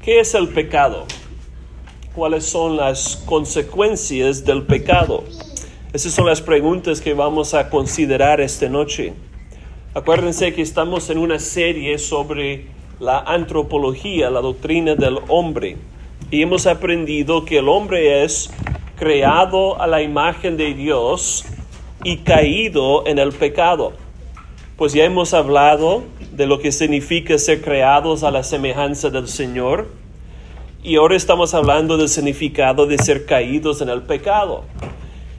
¿Qué es el pecado? ¿Cuáles son las consecuencias del pecado? Esas son las preguntas que vamos a considerar esta noche. Acuérdense que estamos en una serie sobre la antropología, la doctrina del hombre. Y hemos aprendido que el hombre es creado a la imagen de Dios y caído en el pecado. Pues ya hemos hablado de lo que significa ser creados a la semejanza del Señor. Y ahora estamos hablando del significado de ser caídos en el pecado.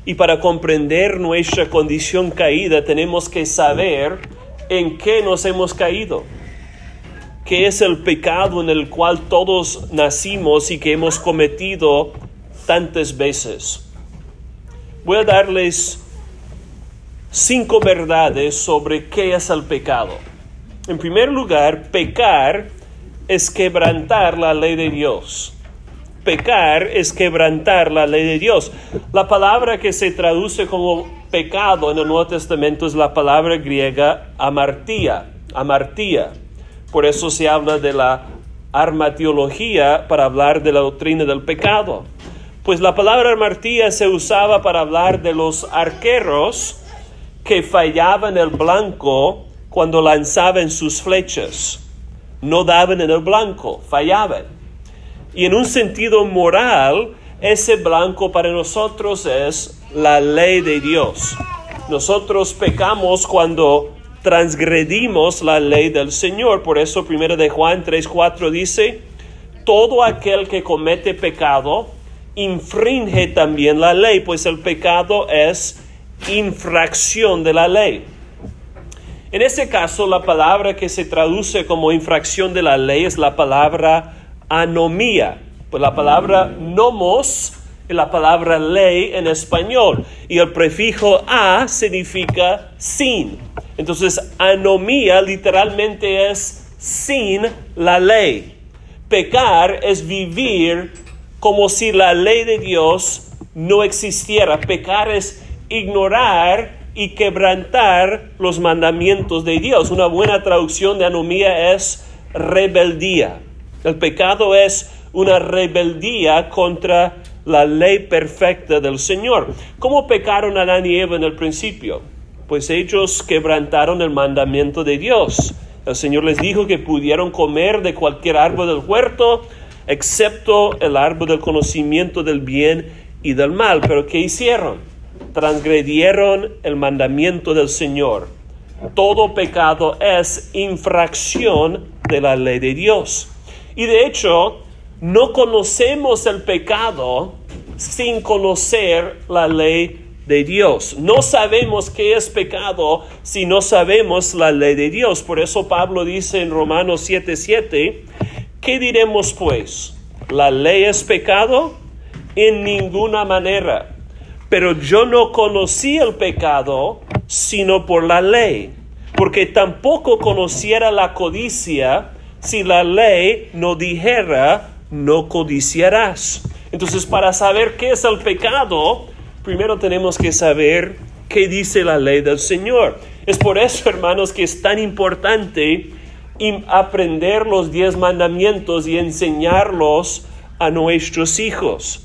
Y para comprender nuestra condición caída tenemos que saber en qué nos hemos caído. ¿Qué es el pecado en el cual todos nacimos y que hemos cometido tantas veces? Voy a darles cinco verdades sobre qué es el pecado. En primer lugar, pecar es quebrantar la ley de Dios. Pecar es quebrantar la ley de Dios. La palabra que se traduce como pecado en el Nuevo Testamento es la palabra griega amartía, amartía. Por eso se habla de la armatiología para hablar de la doctrina del pecado. Pues la palabra amartía se usaba para hablar de los arqueros que fallaban el blanco cuando lanzaban sus flechas. No daban en el blanco, fallaban. Y en un sentido moral, ese blanco para nosotros es la ley de Dios. Nosotros pecamos cuando transgredimos la ley del Señor. Por eso, primero de Juan 3:4 dice, todo aquel que comete pecado infringe también la ley, pues el pecado es infracción de la ley. En este caso, la palabra que se traduce como infracción de la ley es la palabra anomía. Pues la palabra nomos es la palabra ley en español y el prefijo a significa sin. Entonces, anomía literalmente es sin la ley. Pecar es vivir como si la ley de Dios no existiera. Pecar es ignorar y quebrantar los mandamientos de Dios. Una buena traducción de anomía es rebeldía. El pecado es una rebeldía contra la ley perfecta del Señor. ¿Cómo pecaron Adán y Eva en el principio? Pues ellos quebrantaron el mandamiento de Dios. El Señor les dijo que pudieron comer de cualquier árbol del huerto, excepto el árbol del conocimiento del bien y del mal. Pero ¿qué hicieron? Transgredieron el mandamiento del Señor. Todo pecado es infracción de la ley de Dios. Y de hecho, no conocemos el pecado sin conocer la ley de Dios. No sabemos qué es pecado si no sabemos la ley de Dios. Por eso Pablo dice en Romanos 7:7, ¿qué diremos pues? ¿La ley es pecado? En ninguna manera pero yo no conocí el pecado sino por la ley, porque tampoco conociera la codicia si la ley no dijera no codiciarás. Entonces, para saber qué es el pecado, primero tenemos que saber qué dice la ley del Señor. Es por eso, hermanos, que es tan importante aprender los diez mandamientos y enseñarlos a nuestros hijos.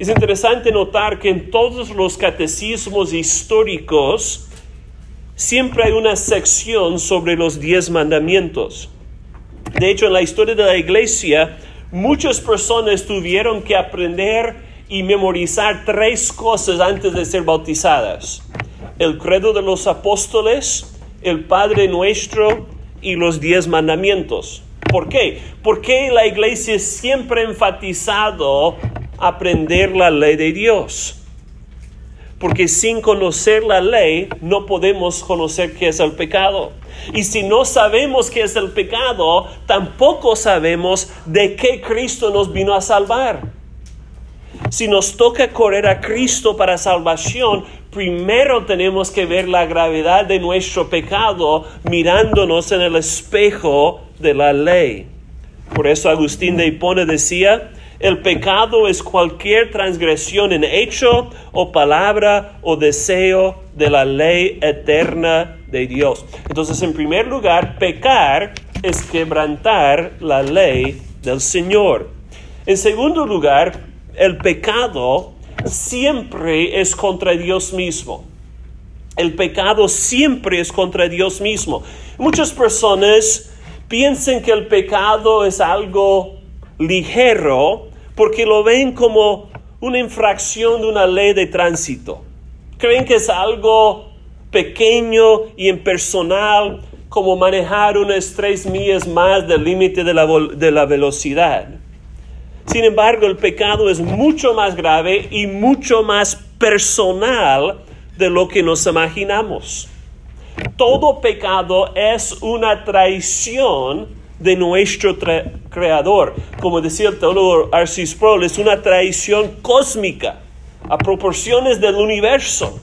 Es interesante notar que en todos los catecismos históricos siempre hay una sección sobre los diez mandamientos. De hecho, en la historia de la iglesia, muchas personas tuvieron que aprender y memorizar tres cosas antes de ser bautizadas. El credo de los apóstoles, el Padre nuestro y los diez mandamientos. ¿Por qué? Porque la iglesia siempre ha enfatizado aprender la ley de Dios. Porque sin conocer la ley no podemos conocer qué es el pecado. Y si no sabemos qué es el pecado, tampoco sabemos de qué Cristo nos vino a salvar. Si nos toca correr a Cristo para salvación, primero tenemos que ver la gravedad de nuestro pecado mirándonos en el espejo de la ley. Por eso Agustín de Hipona decía, el pecado es cualquier transgresión en hecho o palabra o deseo de la ley eterna de Dios. Entonces, en primer lugar, pecar es quebrantar la ley del Señor. En segundo lugar, el pecado siempre es contra Dios mismo. El pecado siempre es contra Dios mismo. Muchas personas piensan que el pecado es algo ligero porque lo ven como una infracción de una ley de tránsito. Creen que es algo pequeño y impersonal como manejar unas tres millas más del límite de la, de la velocidad. Sin embargo, el pecado es mucho más grave y mucho más personal de lo que nos imaginamos. Todo pecado es una traición de nuestro creador. Como decía el teólogo Arcis Sproul, es una traición cósmica a proporciones del universo.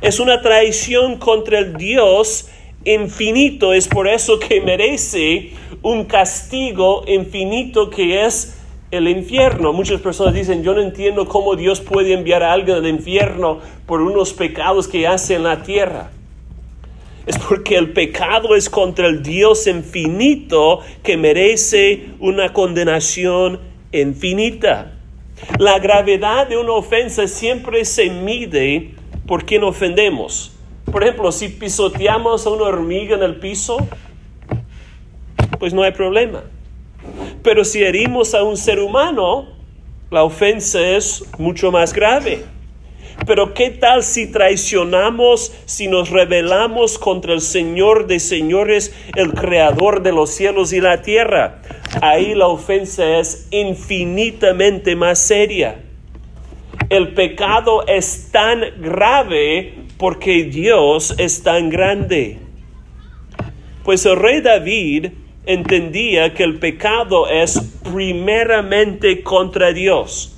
Es una traición contra el Dios infinito. Es por eso que merece un castigo infinito que es el infierno. Muchas personas dicen, yo no entiendo cómo Dios puede enviar a alguien al infierno por unos pecados que hace en la tierra. Es porque el pecado es contra el Dios infinito que merece una condenación infinita. La gravedad de una ofensa siempre se mide por quien ofendemos. Por ejemplo, si pisoteamos a una hormiga en el piso, pues no hay problema. Pero si herimos a un ser humano, la ofensa es mucho más grave. Pero ¿qué tal si traicionamos, si nos rebelamos contra el Señor de señores, el Creador de los cielos y la tierra? Ahí la ofensa es infinitamente más seria. El pecado es tan grave porque Dios es tan grande. Pues el rey David entendía que el pecado es primeramente contra Dios.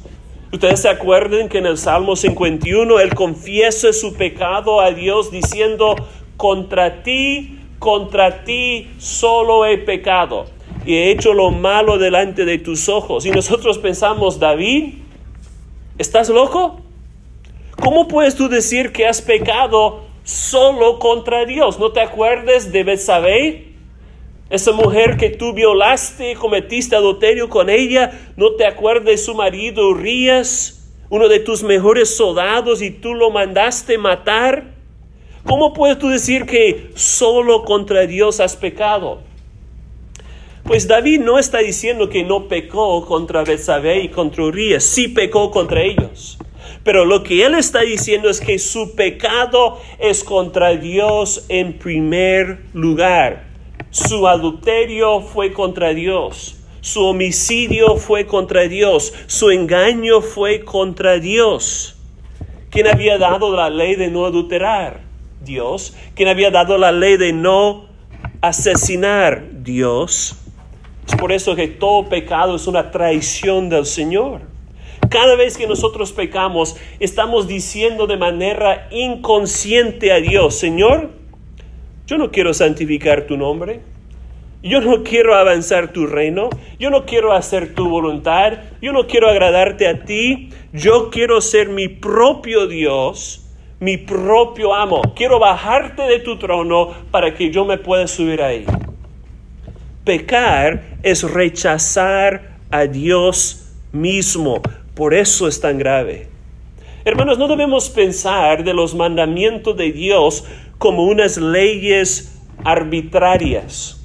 Ustedes se acuerdan que en el Salmo 51 él confiesa su pecado a Dios diciendo, contra ti, contra ti solo he pecado y he hecho lo malo delante de tus ojos. Y nosotros pensamos, David, ¿estás loco? ¿Cómo puedes tú decir que has pecado solo contra Dios? ¿No te acuerdas de Betsabé? Esa mujer que tú violaste, cometiste adulterio con ella, ¿no te acuerdas de su marido Urias, uno de tus mejores soldados y tú lo mandaste matar? ¿Cómo puedes tú decir que solo contra Dios has pecado? Pues David no está diciendo que no pecó contra Betsabé y contra Urias, sí pecó contra ellos. Pero lo que él está diciendo es que su pecado es contra Dios en primer lugar. Su adulterio fue contra Dios. Su homicidio fue contra Dios. Su engaño fue contra Dios. ¿Quién había dado la ley de no adulterar? Dios. ¿Quién había dado la ley de no asesinar? Dios. Es por eso que todo pecado es una traición del Señor. Cada vez que nosotros pecamos, estamos diciendo de manera inconsciente a Dios, Señor, yo no quiero santificar tu nombre. Yo no quiero avanzar tu reino. Yo no quiero hacer tu voluntad. Yo no quiero agradarte a ti. Yo quiero ser mi propio Dios, mi propio amo. Quiero bajarte de tu trono para que yo me pueda subir ahí. Pecar es rechazar a Dios mismo. Por eso es tan grave. Hermanos, no debemos pensar de los mandamientos de Dios como unas leyes arbitrarias.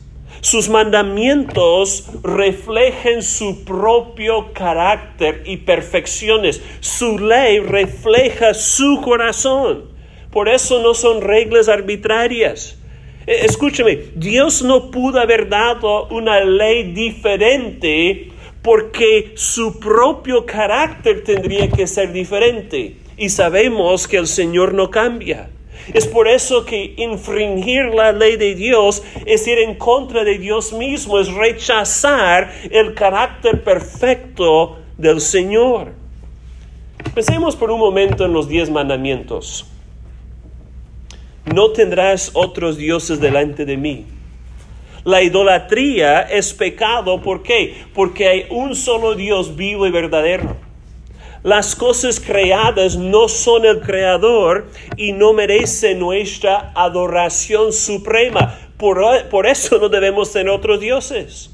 Sus mandamientos reflejan su propio carácter y perfecciones. Su ley refleja su corazón. Por eso no son reglas arbitrarias. E, escúcheme, Dios no pudo haber dado una ley diferente porque su propio carácter tendría que ser diferente. Y sabemos que el Señor no cambia. Es por eso que infringir la ley de Dios es ir en contra de Dios mismo, es rechazar el carácter perfecto del Señor. Pensemos por un momento en los diez mandamientos. No tendrás otros dioses delante de mí. La idolatría es pecado, ¿por qué? Porque hay un solo Dios vivo y verdadero. Las cosas creadas no son el creador y no merecen nuestra adoración suprema. Por, por, eso no debemos tener otros dioses.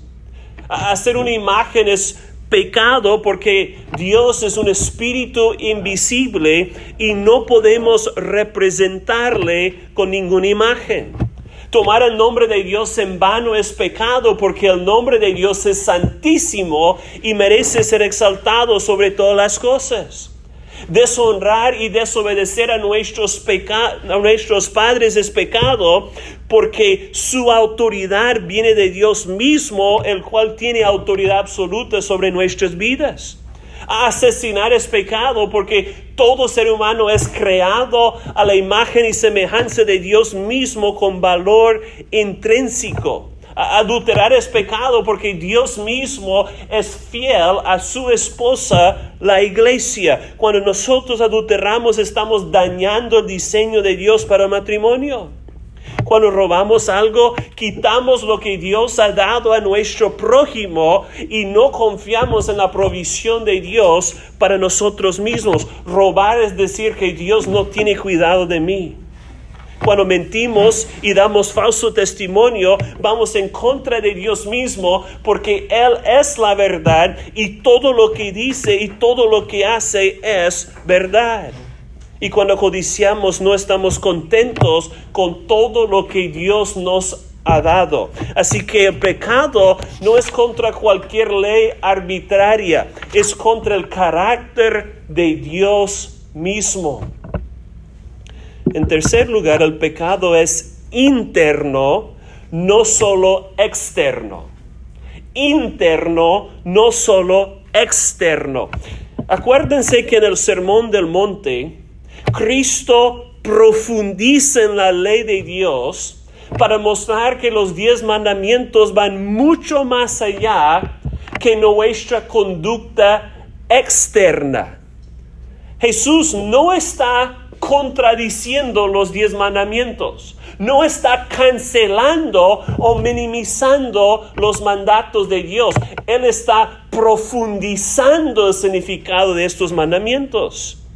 Hacer una imagen es pecado porque Dios es un espíritu invisible y no podemos representarle con ninguna imagen. Tomar el nombre de Dios en vano es pecado porque el nombre de Dios es santísimo y merece ser exaltado sobre todas las cosas. Deshonrar y desobedecer a nuestros, padres es pecado porque su autoridad viene de Dios mismo, el cual tiene autoridad absoluta sobre nuestras vidas. Asesinar es pecado porque todo ser humano es creado a la imagen y semejanza de Dios mismo con valor intrínseco. Adulterar es pecado porque Dios mismo es fiel a su esposa, la iglesia. Cuando nosotros adulteramos estamos dañando el diseño de Dios para el matrimonio. Cuando robamos algo, quitamos lo que Dios ha dado a nuestro prójimo y no confiamos en la provisión de Dios para nosotros mismos. Robar es decir que Dios no tiene cuidado de mí. Cuando mentimos y damos falso testimonio, vamos en contra de Dios mismo porque Él es la verdad y todo lo que dice y todo lo que hace es verdad. Y cuando codiciamos no estamos contentos con todo lo que Dios nos ha dado. Así que el pecado no es contra cualquier ley arbitraria, es contra el carácter de Dios mismo. En tercer lugar, el pecado es interno, no solo externo. Interno, no solo externo. Acuérdense que en el Sermón del Monte, Cristo profundiza en la ley de Dios para mostrar que los diez mandamientos van mucho más allá que nuestra conducta externa. Jesús no está contradiciendo los diez mandamientos. No está cancelando o minimizando los mandatos de Dios. Él está profundizando el significado de estos mandamientos.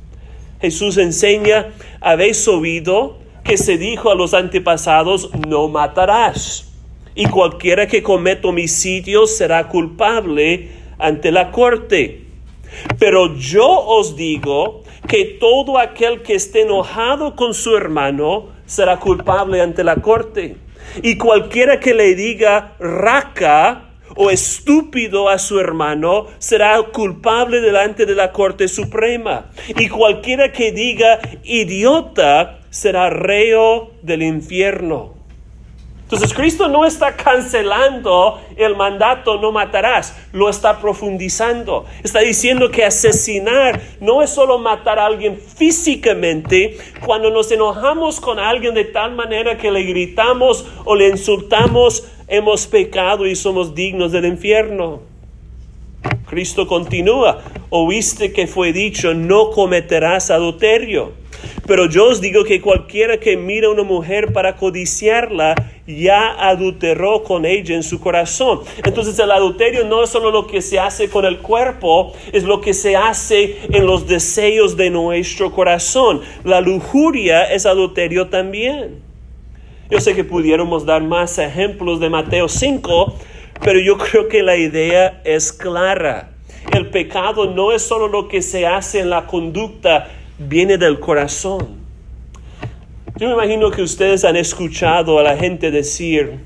Jesús enseña, habéis oído que se dijo a los antepasados, no matarás. Y cualquiera que cometa homicidio será culpable ante la corte. Pero yo os digo que todo aquel que esté enojado con su hermano será culpable ante la corte. Y cualquiera que le diga raca o estúpido a su hermano será culpable delante de la Corte Suprema. Y cualquiera que diga idiota será reo del infierno. Entonces Cristo no está cancelando el mandato no matarás, lo está profundizando. Está diciendo que asesinar no es solo matar a alguien físicamente, cuando nos enojamos con alguien de tal manera que le gritamos o le insultamos, hemos pecado y somos dignos del infierno. Cristo continúa, oíste que fue dicho, no cometerás adulterio. Pero yo os digo que cualquiera que mira a una mujer para codiciarla, ya adulteró con ella en su corazón. Entonces el adulterio no es solo lo que se hace con el cuerpo, es lo que se hace en los deseos de nuestro corazón. La lujuria es adulterio también. Yo sé que pudiéramos dar más ejemplos de Mateo 5, pero yo creo que la idea es clara. El pecado no es solo lo que se hace en la conducta, viene del corazón. Yo me imagino que ustedes han escuchado a la gente decir,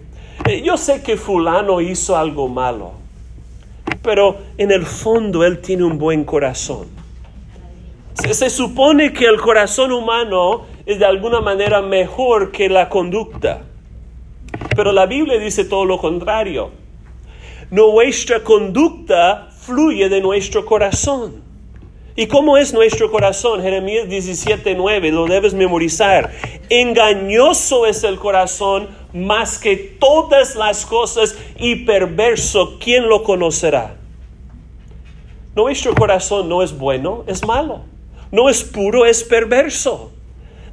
eh, yo sé que fulano hizo algo malo, pero en el fondo él tiene un buen corazón. Se, se, supone que el corazón humano es de alguna manera mejor que la conducta, pero la Biblia dice todo lo contrario. Nuestra conducta fluye de nuestro corazón. ¿Y cómo es nuestro corazón? Jeremías 17:9, lo debes memorizar. Engañoso es el corazón más que todas las cosas y perverso, ¿quién lo conocerá? Nuestro corazón no es bueno, es malo. No es puro, es perverso.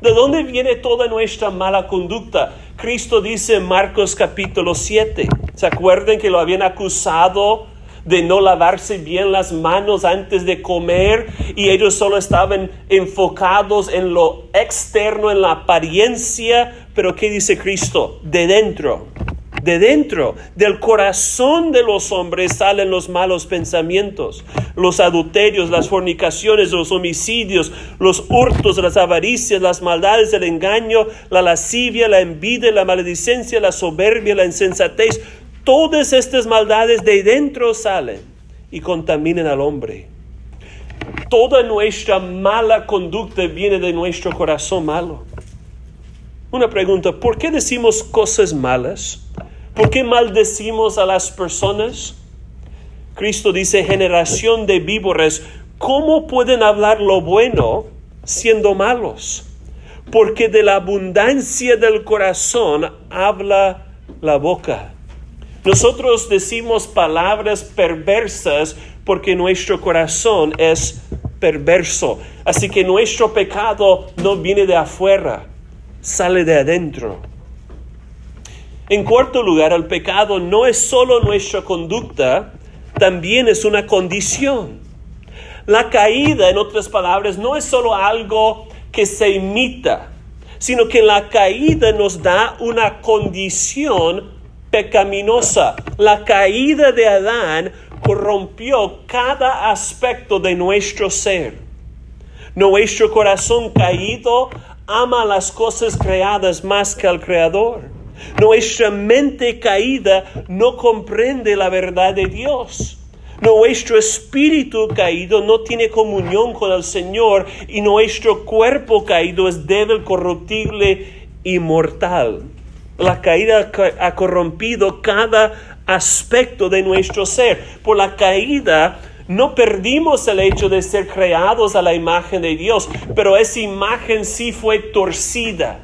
¿De dónde viene toda nuestra mala conducta? Cristo dice en Marcos capítulo 7. ¿Se acuerdan que lo habían acusado de no lavarse bien las manos antes de comer y ellos solo estaban enfocados en lo externo, en la apariencia, pero ¿qué dice Cristo? De dentro de dentro, del corazón de los hombres salen los malos pensamientos, los adulterios, las fornicaciones, los homicidios, los hurtos, las avaricias, las maldades, el engaño, la lascivia, la envidia, la maledicencia, la soberbia, la insensatez. Todas estas maldades de dentro salen y contaminan al hombre. Toda nuestra mala conducta viene de nuestro corazón malo. Una pregunta, ¿por qué decimos cosas malas? ¿Por qué maldecimos a las personas? Cristo dice, generación de víboras, ¿cómo pueden hablar lo bueno siendo malos? Porque de la abundancia del corazón habla la boca. Nosotros decimos palabras perversas porque nuestro corazón es perverso. Así que nuestro pecado no viene de afuera, sale de adentro. En cuarto lugar, el pecado no es solo nuestra conducta, también es una condición. La caída, en otras palabras, no es solo algo que se imita, sino que la caída nos da una condición pecaminosa. La caída de Adán corrompió cada aspecto de nuestro ser. Nuestro corazón caído ama las cosas creadas más que al Creador. Nuestra mente caída no comprende la verdad de Dios. Nuestro espíritu caído no tiene comunión con el Señor y nuestro cuerpo caído es débil, corruptible y mortal. La caída ha corrompido cada aspecto de nuestro ser. Por la caída no perdimos el hecho de ser creados a la imagen de Dios, pero esa imagen sí fue torcida.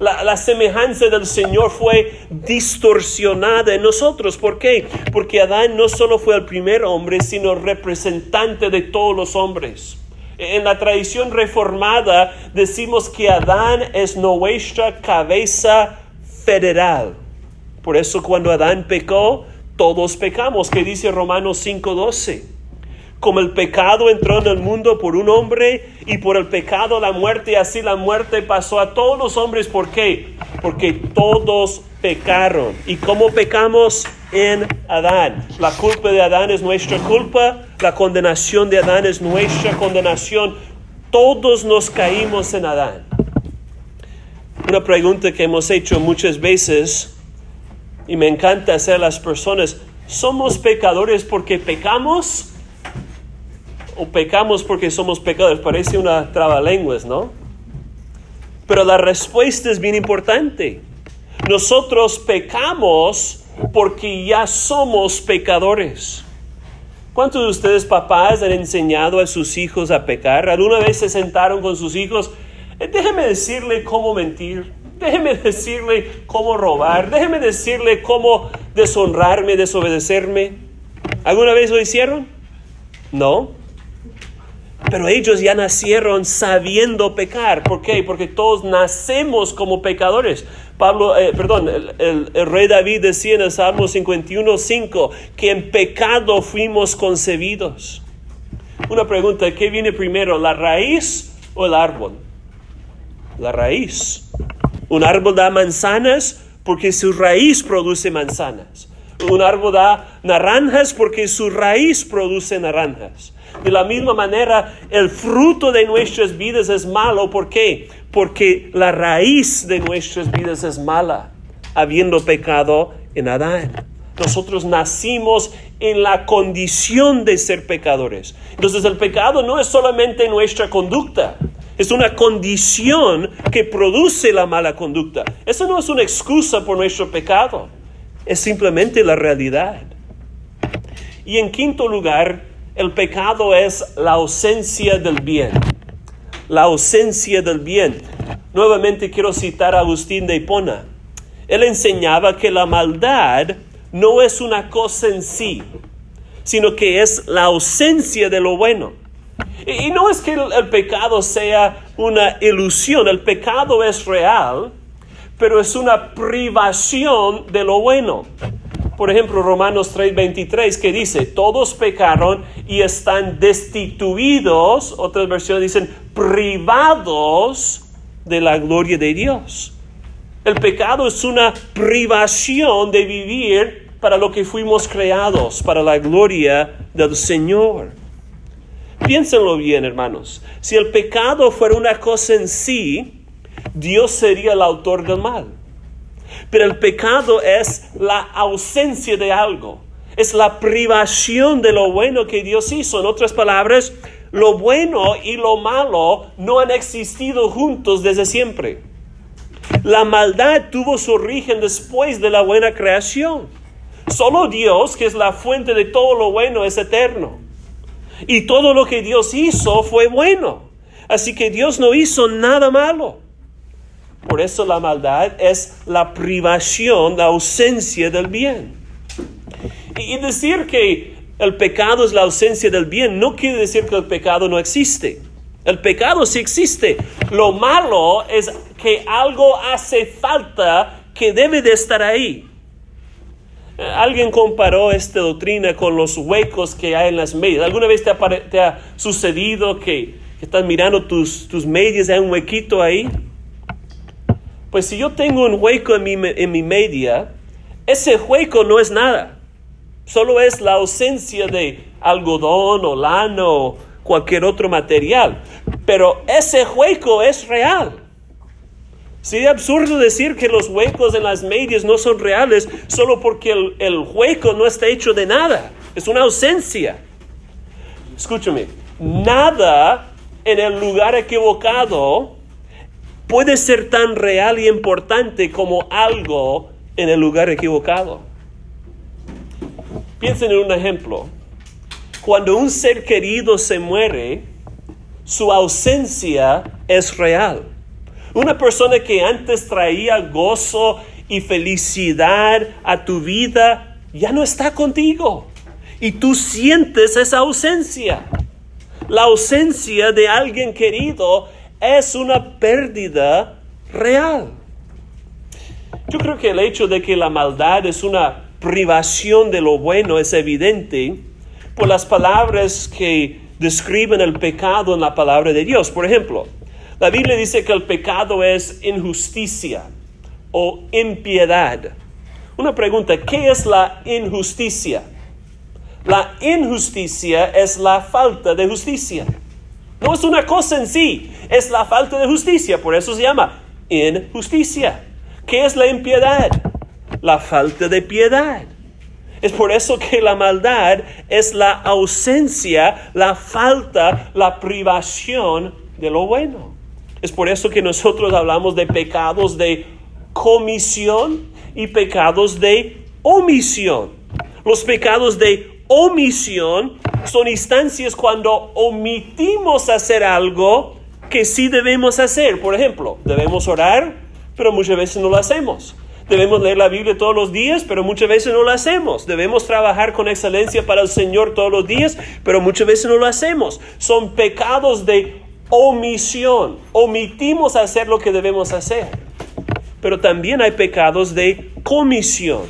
La, semejanza del Señor fue distorsionada en nosotros. ¿Por qué? Porque Adán no solo fue el primer hombre, sino representante de todos los hombres. En la tradición reformada decimos que Adán es nuestra cabeza federal. Por eso cuando Adán pecó, todos pecamos, que dice Romanos 5:12 como el pecado entró en el mundo por un hombre y por el pecado la muerte, y así la muerte pasó a todos los hombres. ¿Por qué? Porque todos pecaron. ¿Y cómo pecamos? En Adán. La culpa de Adán es nuestra culpa, la condenación de Adán es nuestra condenación. Todos nos caímos en Adán. Una pregunta que hemos hecho muchas veces y me encanta hacer a las personas, ¿somos pecadores porque pecamos? O pecamos porque somos pecadores. Parece una trabalenguas, ¿no? Pero la respuesta es bien importante. Nosotros pecamos porque ya somos pecadores. ¿Cuántos de ustedes papás han enseñado a sus hijos a pecar? ¿Alguna vez se sentaron con sus hijos? Eh, déjeme decirle cómo mentir. Déjeme decirle cómo robar. Déjeme decirle cómo deshonrarme, desobedecerme. ¿Alguna vez lo hicieron? No. Pero ellos ya nacieron sabiendo pecar. ¿Por qué? Porque todos nacemos como pecadores. Pablo, eh, perdón, el, rey David decía en el Salmo 51, 5, que en pecado fuimos concebidos. Una pregunta, ¿qué viene primero, la raíz o el árbol? La raíz. Un árbol da manzanas porque su raíz produce manzanas. Un árbol da naranjas porque su raíz produce naranjas. De la misma manera, el fruto de nuestras vidas es malo. ¿Por qué? Porque la raíz de nuestras vidas es mala, habiendo pecado en Adán. Nosotros nacimos en la condición de ser pecadores. Entonces el pecado no es solamente nuestra conducta, es una condición que produce la mala conducta. Eso no es una excusa por nuestro pecado, es simplemente la realidad. Y en quinto lugar, el pecado es la ausencia del bien. La ausencia del bien. Nuevamente quiero citar a Agustín de Hipona. Él enseñaba que la maldad no es una cosa en sí, sino que es la ausencia de lo bueno. Y, no es que el pecado sea una ilusión, el pecado es real, pero es una privación de lo bueno. Por ejemplo, Romanos 3:23 que dice, todos pecaron y están destituidos, otras versiones dicen, privados de la gloria de Dios. El pecado es una privación de vivir para lo que fuimos creados, para la gloria del Señor. Piénsenlo bien, hermanos. Si el pecado fuera una cosa en sí, Dios sería el autor del mal. Pero el pecado es la ausencia de algo, es la privación de lo bueno que Dios hizo. En otras palabras, lo bueno y lo malo no han existido juntos desde siempre. La maldad tuvo su origen después de la buena creación. Solo Dios, que es la fuente de todo lo bueno, es eterno. Y todo lo que Dios hizo fue bueno. Así que Dios no hizo nada malo. Por eso la maldad es la privación, la ausencia del bien. Y decir que el pecado es la ausencia del bien no quiere decir que el pecado no existe. El pecado sí existe. Lo malo es que algo hace falta que debe de estar ahí. Alguien comparó esta doctrina con los huecos que hay en las medias. ¿Alguna vez te ha, sucedido que, estás mirando tus, tus medias hay un huequito ahí? Pues si yo tengo un hueco en mi, en mi media, ese hueco no es nada. Solo es la ausencia de algodón o lano o cualquier otro material. Pero ese hueco es real. Sería absurdo decir que los huecos en las medias no son reales solo porque el, el hueco no está hecho de nada. Es una ausencia. Escúchame, nada en el lugar equivocado puede ser tan real y importante como algo en el lugar equivocado. Piensen en un ejemplo. Cuando un ser querido se muere, su ausencia es real. Una persona que antes traía gozo y felicidad a tu vida ya no está contigo. Y tú sientes esa ausencia. La ausencia de alguien querido es una pérdida real. Yo creo que el hecho de que la maldad es una privación de lo bueno es evidente por las palabras que describen el pecado en la palabra de Dios. Por ejemplo, la Biblia dice que el pecado es injusticia o impiedad. Una pregunta, ¿qué es la injusticia? La injusticia es la falta de justicia. No es una cosa en sí, es la falta de justicia, por eso se llama injusticia. ¿Qué es la impiedad? La falta de piedad. Es por eso que la maldad es la ausencia, la falta, la privación de lo bueno. Es por eso que nosotros hablamos de pecados de comisión y pecados de omisión. Los pecados de omisión son instancias cuando omitimos hacer algo que sí debemos hacer. Por ejemplo, debemos orar, pero muchas veces no lo hacemos. Debemos leer la Biblia todos los días, pero muchas veces no lo hacemos. Debemos trabajar con excelencia para el Señor todos los días, pero muchas veces no lo hacemos. Son pecados de omisión. Omitimos hacer lo que debemos hacer. Pero también hay pecados de comisión.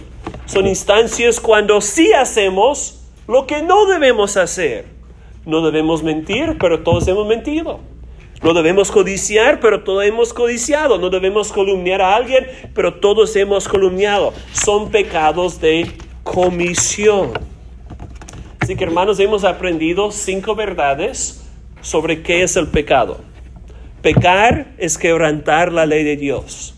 Son instancias cuando sí hacemos lo que no debemos hacer. No debemos mentir, pero todos hemos mentido. No debemos codiciar, pero todos hemos codiciado. No debemos columniar a alguien, pero todos hemos columniado. Son pecados de comisión. Así que hermanos, hemos aprendido cinco verdades sobre qué es el pecado. Pecar es quebrantar la ley de Dios.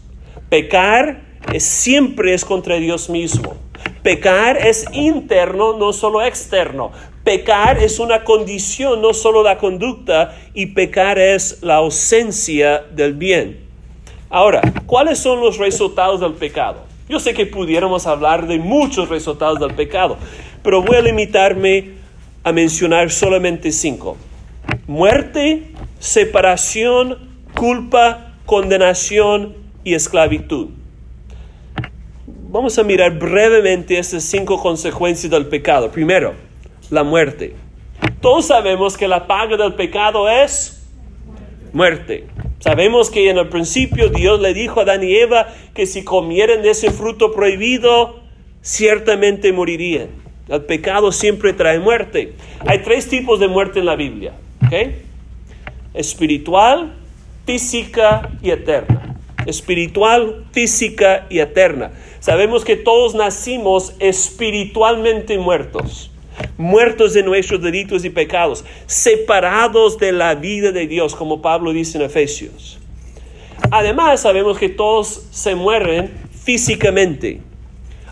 Pecar es, siempre es contra Dios mismo. Pecar es interno, no solo externo. Pecar es una condición, no solo la conducta, y pecar es la ausencia del bien. Ahora, ¿cuáles son los resultados del pecado? Yo sé que pudiéramos hablar de muchos resultados del pecado, pero voy a limitarme a mencionar solamente cinco muerte, separación, culpa, condenación y esclavitud. Vamos a mirar brevemente esas cinco consecuencias del pecado. Primero, la muerte. Todos sabemos que la paga del pecado es muerte. Sabemos que en el principio Dios le dijo a Adán y Eva que si comieran de ese fruto prohibido, ciertamente morirían. El pecado siempre trae muerte. Hay tres tipos de muerte en la Biblia. Espiritual, física y eterna. Espiritual, física y eterna. Sabemos que todos nacimos espiritualmente muertos, muertos de nuestros delitos y pecados, separados de la vida de Dios, como Pablo dice en Efesios. Además, sabemos que todos se mueren físicamente.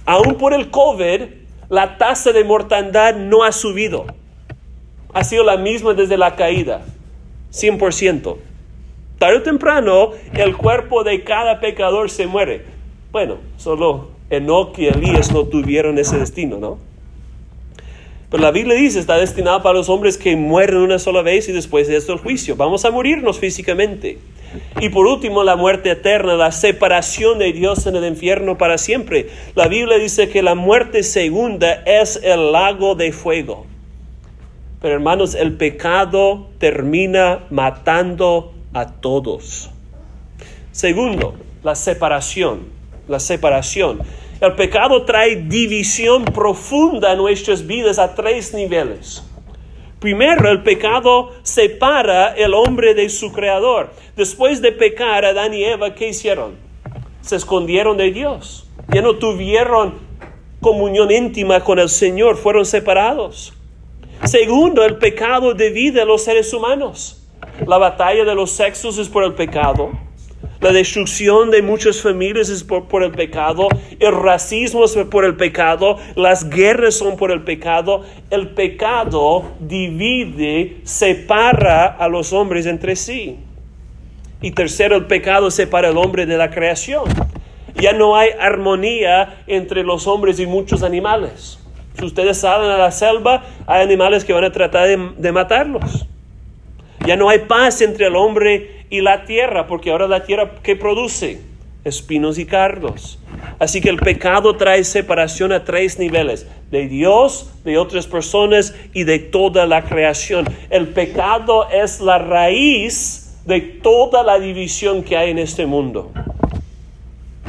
Aún por el COVID, la tasa de mortandad no ha subido. Ha sido la misma desde la caída, 100%. Tarde o temprano, el cuerpo de cada pecador se muere. Bueno, solo Enoch y Elías no tuvieron ese destino, ¿no? Pero la Biblia dice, está destinado para los hombres que mueren una sola vez y después de esto el juicio. Vamos a morirnos físicamente. Y por último, la muerte eterna, la separación de Dios en el infierno para siempre. La Biblia dice que la muerte segunda es el lago de fuego. Pero hermanos, el pecado termina matando a todos. Segundo, la separación. La separación. El pecado trae división profunda en nuestras vidas a tres niveles. Primero, el pecado separa el hombre de su creador. Después de pecar, Adán y Eva, ¿qué hicieron? Se escondieron de Dios. Ya no tuvieron comunión íntima con el Señor, fueron separados. Segundo, el pecado divide a los seres humanos. La batalla de los sexos es por el pecado. La destrucción de muchas familias es por, el pecado. El racismo es por el pecado. Las guerras son por el pecado. El pecado divide, separa a los hombres entre sí. Y tercero, el pecado separa al hombre de la creación. Ya no hay armonía entre los hombres y muchos animales. Si ustedes salen a la selva, hay animales que van a tratar de matarlos. Ya no hay paz entre el hombre y la tierra, porque ahora la tierra ¿qué produce? Espinos y cardos. Así que el pecado trae separación a tres niveles, de Dios, de otras personas y de toda la creación. El pecado es la raíz de toda la división que hay en este mundo.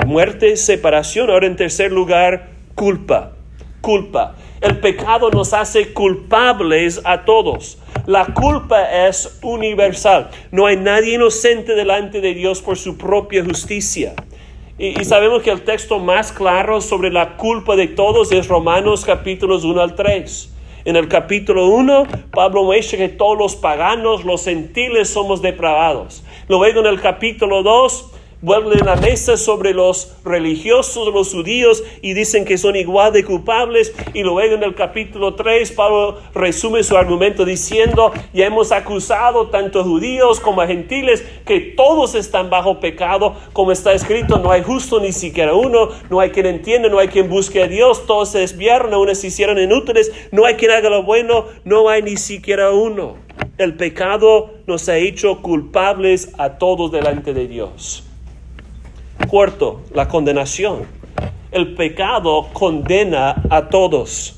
Muerte, separación. Ahora en tercer lugar, culpa. Culpa. El pecado nos hace culpables a todos. La culpa es universal. No hay nadie inocente delante de Dios por su propia justicia. Y, sabemos que el texto más claro sobre la culpa de todos es Romanos capítulos 1 al 3. En el capítulo 1, Pablo muestra que todos los paganos, los gentiles, somos depravados. Luego en el capítulo 2, vuelven la mesa sobre los religiosos, los judíos, y dicen que son igual de culpables. Y luego en el capítulo 3, Pablo resume su argumento diciendo, ya hemos acusado tanto judíos como gentiles que todos están bajo pecado, como está escrito, no hay justo ni siquiera uno, no hay quien entienda, no hay quien busque a Dios, todos se desviaron, aún se hicieron inútiles, no hay quien haga lo bueno, no hay ni siquiera uno. El pecado nos ha hecho culpables a todos delante de Dios. Cuarto, la condenación. El pecado condena a todos.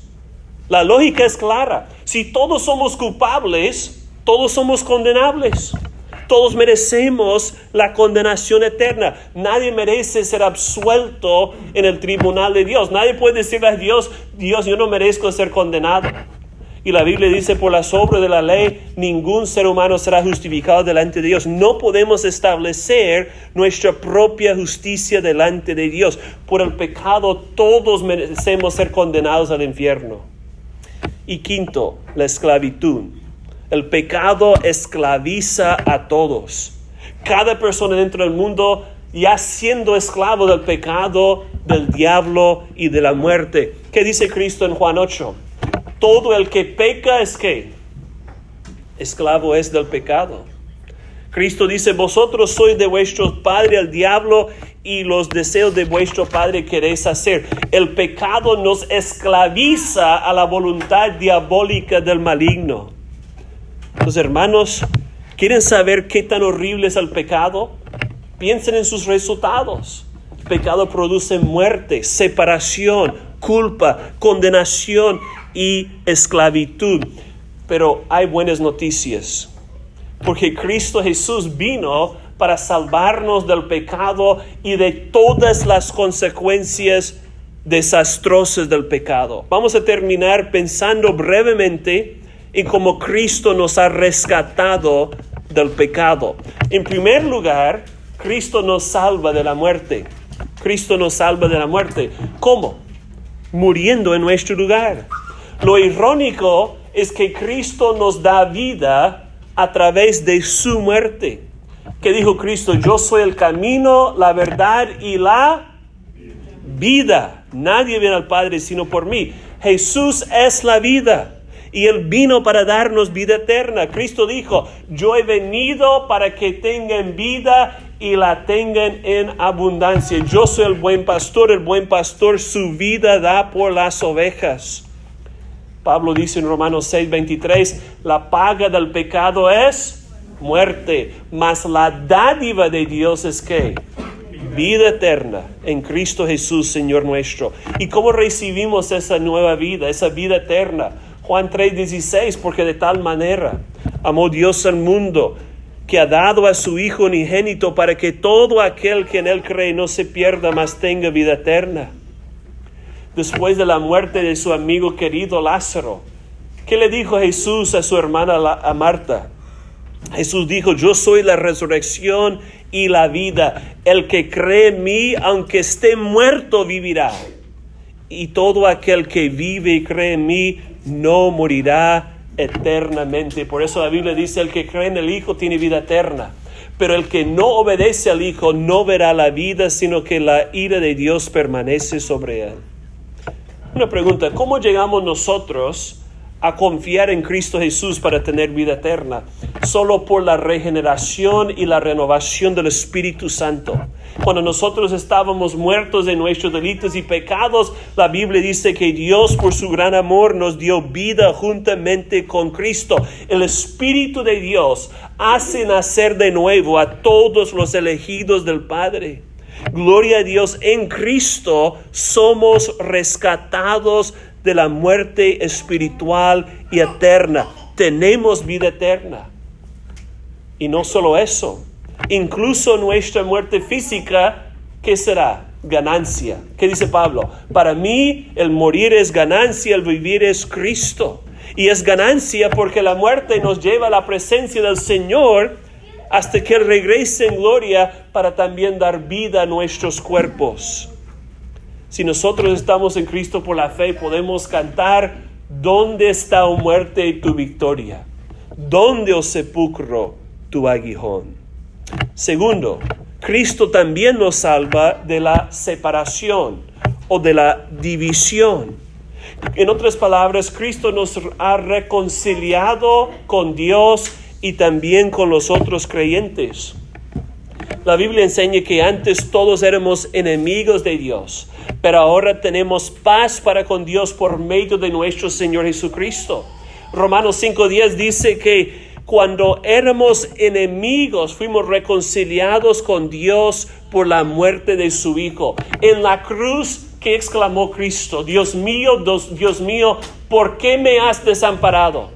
La lógica es clara. Si todos somos culpables, todos somos condenables. Todos merecemos la condenación eterna. Nadie merece ser absuelto en el tribunal de Dios. Nadie puede decirle a Dios, Dios, yo no merezco ser condenado. Y la Biblia dice, por la obras de la ley, ningún ser humano será justificado delante de Dios. No podemos establecer nuestra propia justicia delante de Dios. Por el pecado todos merecemos ser condenados al infierno. Y quinto, la esclavitud. El pecado esclaviza a todos. Cada persona dentro del mundo ya siendo esclavo del pecado, del diablo y de la muerte. ¿Qué dice Cristo en Juan 8? Todo el que peca es que esclavo es del pecado. Cristo dice, vosotros sois de vuestro padre el diablo y los deseos de vuestro padre queréis hacer. El pecado nos esclaviza a la voluntad diabólica del maligno. Los hermanos, ¿quieren saber qué tan horrible es el pecado? Piensen en sus resultados. Pecado produce muerte, separación, culpa, condenación y esclavitud. Pero hay buenas noticias, porque Cristo Jesús vino para salvarnos del pecado y de todas las consecuencias desastrosas del pecado. Vamos a terminar pensando brevemente en cómo Cristo nos ha rescatado del pecado. En primer lugar, Cristo nos salva de la muerte. Cristo nos salva de la muerte. ¿Cómo? Muriendo en nuestro lugar. Lo irónico es que Cristo nos da vida a través de su muerte. Que dijo Cristo, yo soy el camino, la verdad y la vida. Nadie viene al Padre sino por mí. Jesús es la vida y Él vino para darnos vida eterna. Cristo dijo, yo he venido para que tengan vida y la tengan en abundancia. Yo soy el buen pastor, el buen pastor su vida da por las ovejas. Pablo dice en Romanos 6:23, la paga del pecado es muerte, mas la dádiva de Dios es que vida eterna en Cristo Jesús, Señor nuestro. ¿Y cómo recibimos esa nueva vida, esa vida eterna? Juan 3:16, porque de tal manera amó Dios al mundo que ha dado a su Hijo unigénito para que todo aquel que en él cree no se pierda, mas tenga vida eterna después de la muerte de su amigo querido Lázaro. ¿Qué le dijo Jesús a su hermana a Marta? Jesús dijo, yo soy la resurrección y la vida. El que cree en mí, aunque esté muerto, vivirá. Y todo aquel que vive y cree en mí, no morirá eternamente. Por eso la Biblia dice, el que cree en el Hijo tiene vida eterna. Pero el que no obedece al Hijo no verá la vida, sino que la ira de Dios permanece sobre él. Una pregunta, ¿cómo llegamos nosotros a confiar en Cristo Jesús para tener vida eterna? Solo por la regeneración y la renovación del Espíritu Santo. Cuando nosotros estábamos muertos de nuestros delitos y pecados, la Biblia dice que Dios por su gran amor nos dio vida juntamente con Cristo. El Espíritu de Dios hace nacer de nuevo a todos los elegidos del Padre. Gloria a Dios, en Cristo somos rescatados de la muerte espiritual y eterna. Tenemos vida eterna. Y no solo eso, incluso nuestra muerte física, ¿qué será? Ganancia. ¿Qué dice Pablo? Para mí el morir es ganancia, el vivir es Cristo. Y es ganancia porque la muerte nos lleva a la presencia del Señor hasta que regrese en gloria para también dar vida a nuestros cuerpos. Si nosotros estamos en Cristo por la fe, podemos cantar, ¿dónde está, o muerte, tu victoria? ¿Dónde, o sepulcro, tu aguijón? Segundo, Cristo también nos salva de la separación o de la división. En otras palabras, Cristo nos ha reconciliado con Dios y también con los otros creyentes. La Biblia enseña que antes todos éramos enemigos de Dios, pero ahora tenemos paz para con Dios por medio de nuestro Señor Jesucristo. Romanos 5.10 dice que cuando éramos enemigos fuimos reconciliados con Dios por la muerte de su Hijo. En la cruz que exclamó Cristo, Dios mío, Dios mío, ¿por qué me has desamparado?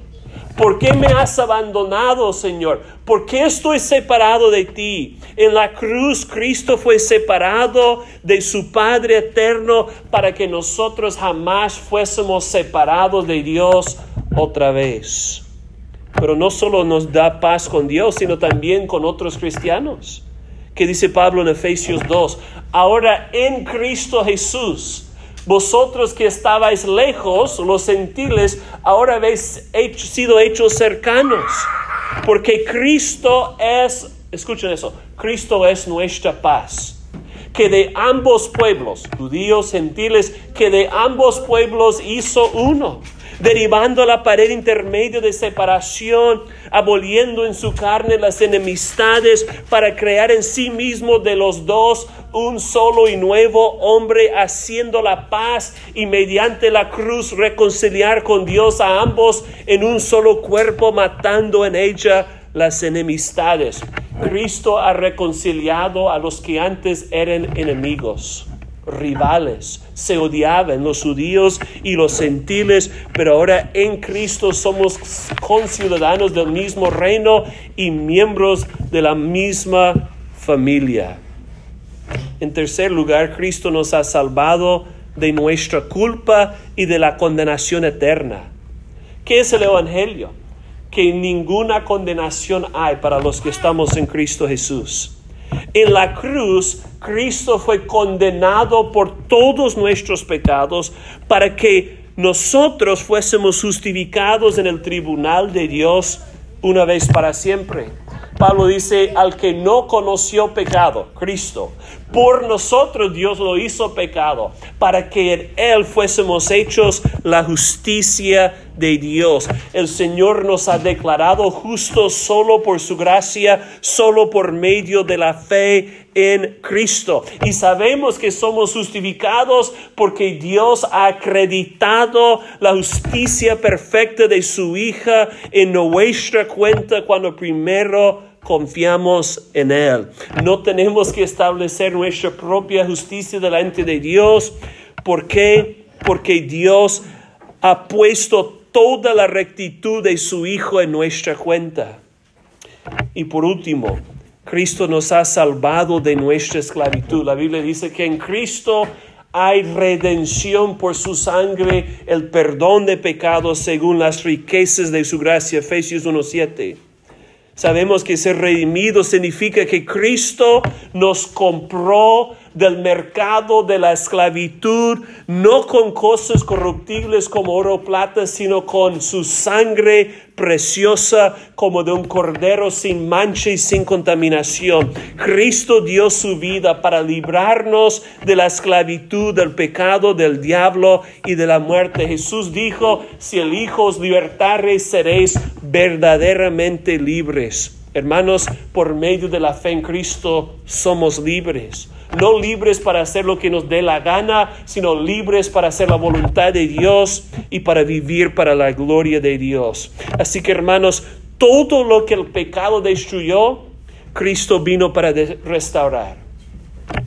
¿Por qué me has abandonado, Señor? ¿Por qué estoy separado de ti? En la cruz Cristo fue separado de su Padre eterno para que nosotros jamás fuésemos separados de Dios otra vez. Pero no solo nos da paz con Dios, sino también con otros cristianos. Que dice Pablo en Efesios 2, ahora en Cristo Jesús vosotros que estabais lejos, los gentiles, ahora habéis sido hechos cercanos. Porque Cristo es, escuchen eso, Cristo es nuestra paz. Que de ambos pueblos, judíos, gentiles, que de ambos pueblos hizo uno derivando la pared intermedia de separación, aboliendo en su carne las enemistades para crear en sí mismo de los dos un solo y nuevo hombre, haciendo la paz y mediante la cruz reconciliar con Dios a ambos en un solo cuerpo, matando en ella las enemistades. Cristo ha reconciliado a los que antes eran enemigos rivales, se odiaban los judíos y los gentiles, pero ahora en Cristo somos conciudadanos del mismo reino y miembros de la misma familia. En tercer lugar, Cristo nos ha salvado de nuestra culpa y de la condenación eterna. ¿Qué es el Evangelio? Que ninguna condenación hay para los que estamos en Cristo Jesús. En la cruz, Cristo fue condenado por todos nuestros pecados para que nosotros fuésemos justificados en el tribunal de Dios una vez para siempre. Pablo dice, al que no conoció pecado, Cristo, por nosotros Dios lo hizo pecado, para que en Él fuésemos hechos la justicia de Dios. El Señor nos ha declarado justos solo por su gracia, solo por medio de la fe en Cristo. Y sabemos que somos justificados porque Dios ha acreditado la justicia perfecta de su hija en nuestra cuenta cuando primero confiamos en Él. No tenemos que establecer nuestra propia justicia delante de Dios. ¿Por qué? Porque Dios ha puesto toda la rectitud de su Hijo en nuestra cuenta. Y por último, Cristo nos ha salvado de nuestra esclavitud. La Biblia dice que en Cristo hay redención por su sangre, el perdón de pecados según las riquezas de su gracia. Efesios 1.7. Sabemos que ser redimido significa que Cristo nos compró del mercado de la esclavitud, no con cosas corruptibles como oro o plata, sino con su sangre preciosa como de un cordero sin mancha y sin contaminación. Cristo dio su vida para librarnos de la esclavitud, del pecado, del diablo y de la muerte. Jesús dijo, si el Hijo os libertare, seréis verdaderamente libres. Hermanos, por medio de la fe en Cristo somos libres. No libres para hacer lo que nos dé la gana, sino libres para hacer la voluntad de Dios y para vivir para la gloria de Dios. Así que hermanos, todo lo que el pecado destruyó, Cristo vino para restaurar.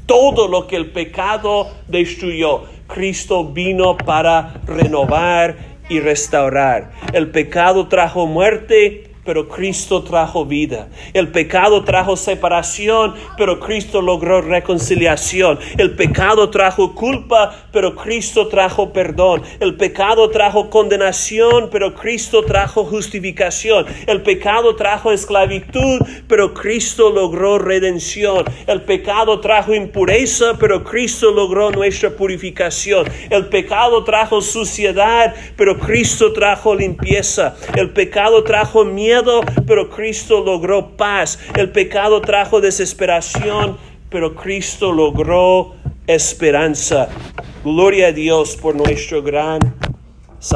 Todo lo que el pecado destruyó, Cristo vino para renovar y restaurar. El pecado trajo muerte, pero Cristo trajo vida. El pecado trajo separación, pero Cristo logró reconciliación. El pecado trajo culpa, pero Cristo trajo perdón. El pecado trajo condenación, pero Cristo trajo justificación. El pecado trajo esclavitud, pero Cristo logró redención. El pecado trajo impureza, pero Cristo logró nuestra purificación. El pecado trajo suciedad, pero Cristo trajo limpieza. El pecado trajo pero Cristo logró paz. El pecado trajo desesperación, pero Cristo logró esperanza. Gloria a Dios por nuestro gran